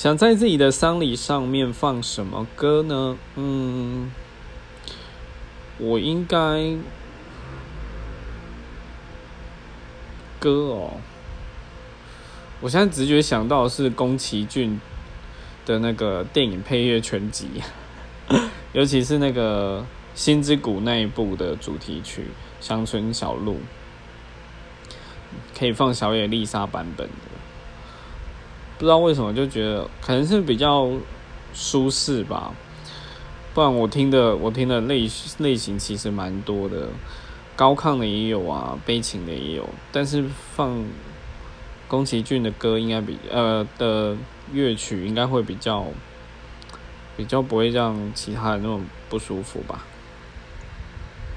想在自己的丧礼上面放什么歌呢？嗯，我应该歌哦，我现在直觉想到的是宫崎骏的那个电影配乐全集，尤其是那个《心之谷》那一部的主题曲《乡村小路》，可以放小野丽莎版本的。不知道为什么就觉得可能是比较舒适吧，不然我听的我听的类类型其实蛮多的，高亢的也有啊，悲情的也有，但是放宫崎骏的歌应该比呃的乐曲应该会比较比较不会让其他人那么不舒服吧。